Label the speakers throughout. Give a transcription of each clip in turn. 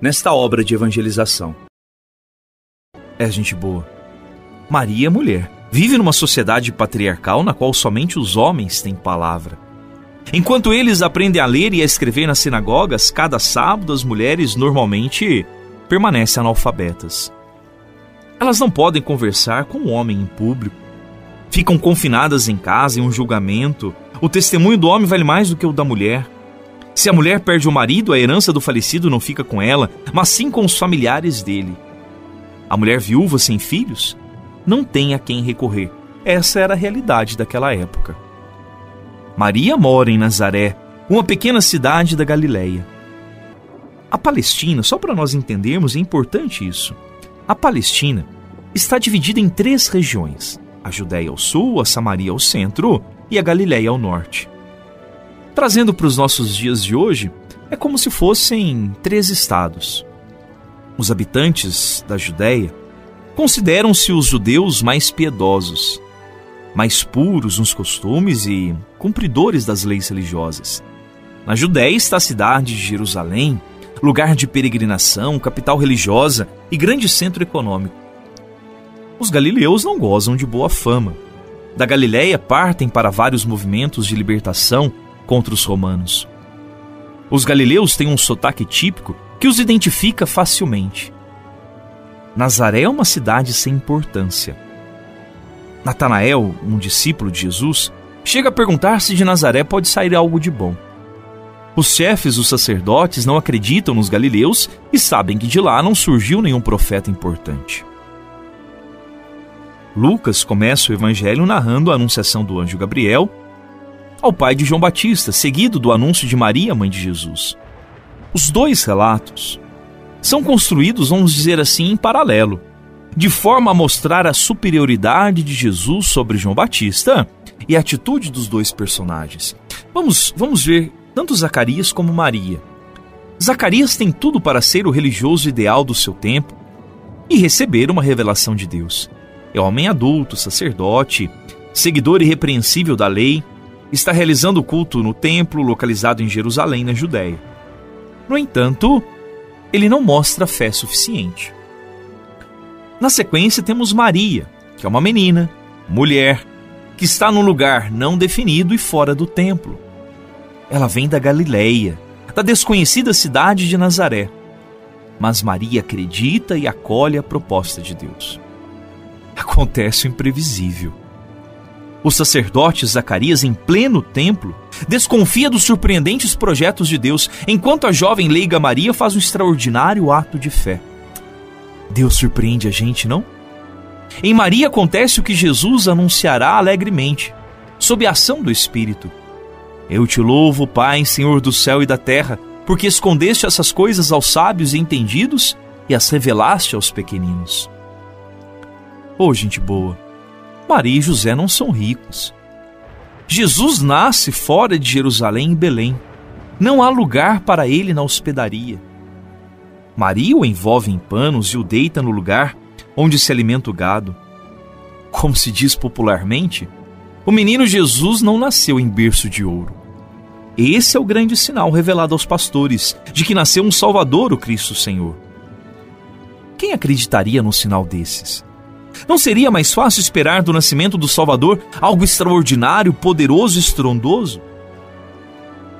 Speaker 1: nesta obra de evangelização. É gente boa. Maria é mulher. Vive numa sociedade patriarcal na qual somente os homens têm palavra. Enquanto eles aprendem a ler e a escrever nas sinagogas, cada sábado as mulheres normalmente permanecem analfabetas. Elas não podem conversar com o homem em público. Ficam confinadas em casa em um julgamento. O testemunho do homem vale mais do que o da mulher. Se a mulher perde o marido, a herança do falecido não fica com ela, mas sim com os familiares dele. A mulher viúva sem filhos não tem a quem recorrer. Essa era a realidade daquela época. Maria mora em Nazaré, uma pequena cidade da Galileia. A Palestina, só para nós entendermos, é importante isso. A Palestina está dividida em três regiões: a Judéia ao sul, a Samaria ao centro e a Galileia ao norte. Trazendo para os nossos dias de hoje, é como se fossem três estados. Os habitantes da Judéia consideram-se os judeus mais piedosos, mais puros nos costumes e cumpridores das leis religiosas. Na Judéia está a cidade de Jerusalém, lugar de peregrinação, capital religiosa e grande centro econômico. Os galileus não gozam de boa fama. Da Galiléia partem para vários movimentos de libertação contra os romanos. Os galileus têm um sotaque típico que os identifica facilmente. Nazaré é uma cidade sem importância. Natanael, um discípulo de Jesus, chega a perguntar se de Nazaré pode sair algo de bom. Os chefes, os sacerdotes, não acreditam nos galileus e sabem que de lá não surgiu nenhum profeta importante. Lucas começa o evangelho narrando a anunciação do anjo Gabriel ao pai de João Batista, seguido do anúncio de Maria, mãe de Jesus. Os dois relatos são construídos, vamos dizer assim, em paralelo, de forma a mostrar a superioridade de Jesus sobre João Batista e a atitude dos dois personagens. Vamos, vamos ver tanto Zacarias como Maria. Zacarias tem tudo para ser o religioso ideal do seu tempo e receber uma revelação de Deus. É homem adulto, sacerdote, seguidor irrepreensível da lei, está realizando o culto no templo localizado em Jerusalém, na Judéia. No entanto, ele não mostra fé suficiente. Na sequência, temos Maria, que é uma menina, mulher, que está num lugar não definido e fora do templo. Ela vem da Galileia, da desconhecida cidade de Nazaré. Mas Maria acredita e acolhe a proposta de Deus. Acontece o imprevisível. O sacerdote Zacarias, em pleno templo, desconfia dos surpreendentes projetos de Deus, enquanto a jovem leiga Maria faz um extraordinário ato de fé. Deus surpreende a gente, não? Em Maria acontece o que Jesus anunciará alegremente, sob a ação do Espírito. Eu te louvo, Pai, Senhor do céu e da terra, porque escondeste essas coisas aos sábios e entendidos e as revelaste aos pequeninos. Ô, oh, gente boa! Maria e José não são ricos. Jesus nasce fora de Jerusalém, em Belém. Não há lugar para ele na hospedaria. Maria o envolve em panos e o deita no lugar onde se alimenta o gado. Como se diz popularmente, o menino Jesus não nasceu em berço de ouro. Esse é o grande sinal revelado aos pastores de que nasceu um Salvador, o Cristo Senhor. Quem acreditaria num sinal desses? Não seria mais fácil esperar do nascimento do Salvador algo extraordinário, poderoso e estrondoso?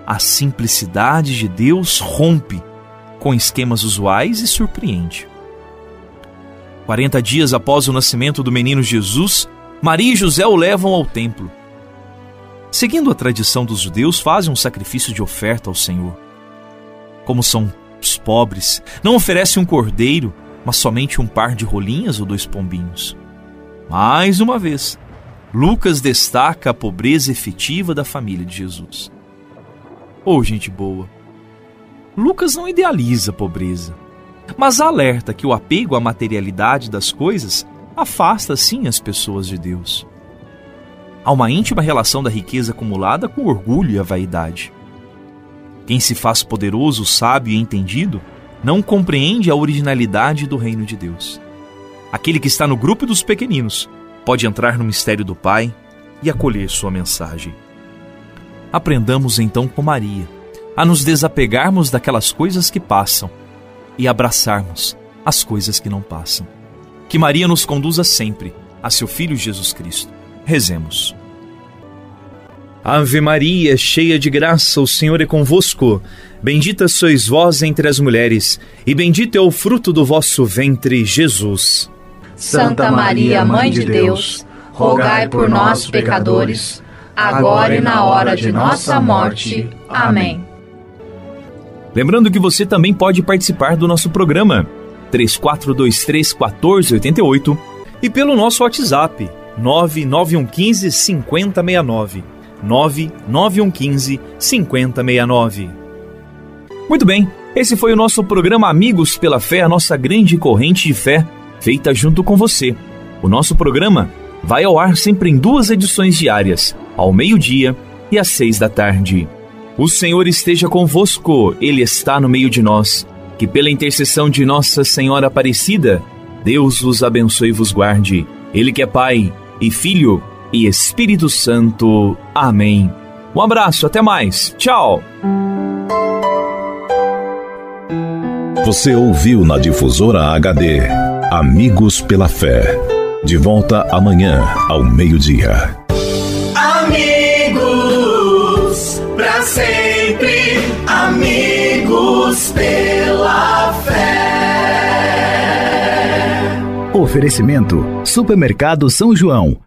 Speaker 1: A simplicidade de Deus rompe com esquemas usuais e surpreende. 40 dias após o nascimento do menino Jesus, Maria e José o levam ao templo. Seguindo a tradição dos judeus, fazem um sacrifício de oferta ao Senhor. Como são os pobres, não oferecem um cordeiro, mas somente um par de rolinhas ou dois pombinhos. Mais uma vez, Lucas destaca a pobreza efetiva da família de Jesus. Oh, gente boa! Lucas não idealiza a pobreza, mas alerta que o apego à materialidade das coisas afasta sim as pessoas de Deus. Há uma íntima relação da riqueza acumulada com o orgulho e a vaidade. Quem se faz poderoso, sábio e entendido não compreende a originalidade do reino de Deus. Aquele que está no grupo dos pequeninos pode entrar no mistério do Pai e acolher sua mensagem. Aprendamos então com Maria a nos desapegarmos daquelas coisas que passam e abraçarmos as coisas que não passam. Que Maria nos conduza sempre a seu Filho Jesus Cristo. Rezemos. Ave Maria, cheia de graça, o Senhor é convosco. Bendita sois vós entre as mulheres, e bendito é o fruto do vosso ventre, Jesus.
Speaker 2: Santa Maria, Mãe de Deus, rogai por nós, pecadores, agora e na hora de nossa morte. Amém.
Speaker 1: Lembrando que você também pode participar do nosso programa 3423 1488 e pelo nosso WhatsApp 99115 5069. 99115 5069. Muito bem, esse foi o nosso programa Amigos pela Fé, a nossa grande corrente de fé, feita junto com você. O nosso programa vai ao ar sempre em duas edições diárias, ao meio-dia e às seis da tarde. O Senhor esteja convosco, Ele está no meio de nós. Que pela intercessão de Nossa Senhora Aparecida, Deus vos abençoe e vos guarde. Ele que é Pai e Filho e Espírito Santo. Amém. Um abraço, até mais. Tchau.
Speaker 3: Você ouviu na difusora HD Amigos pela Fé. De volta amanhã ao meio-dia.
Speaker 4: Amigos, para sempre. Amigos pela fé.
Speaker 5: Oferecimento: Supermercado São João.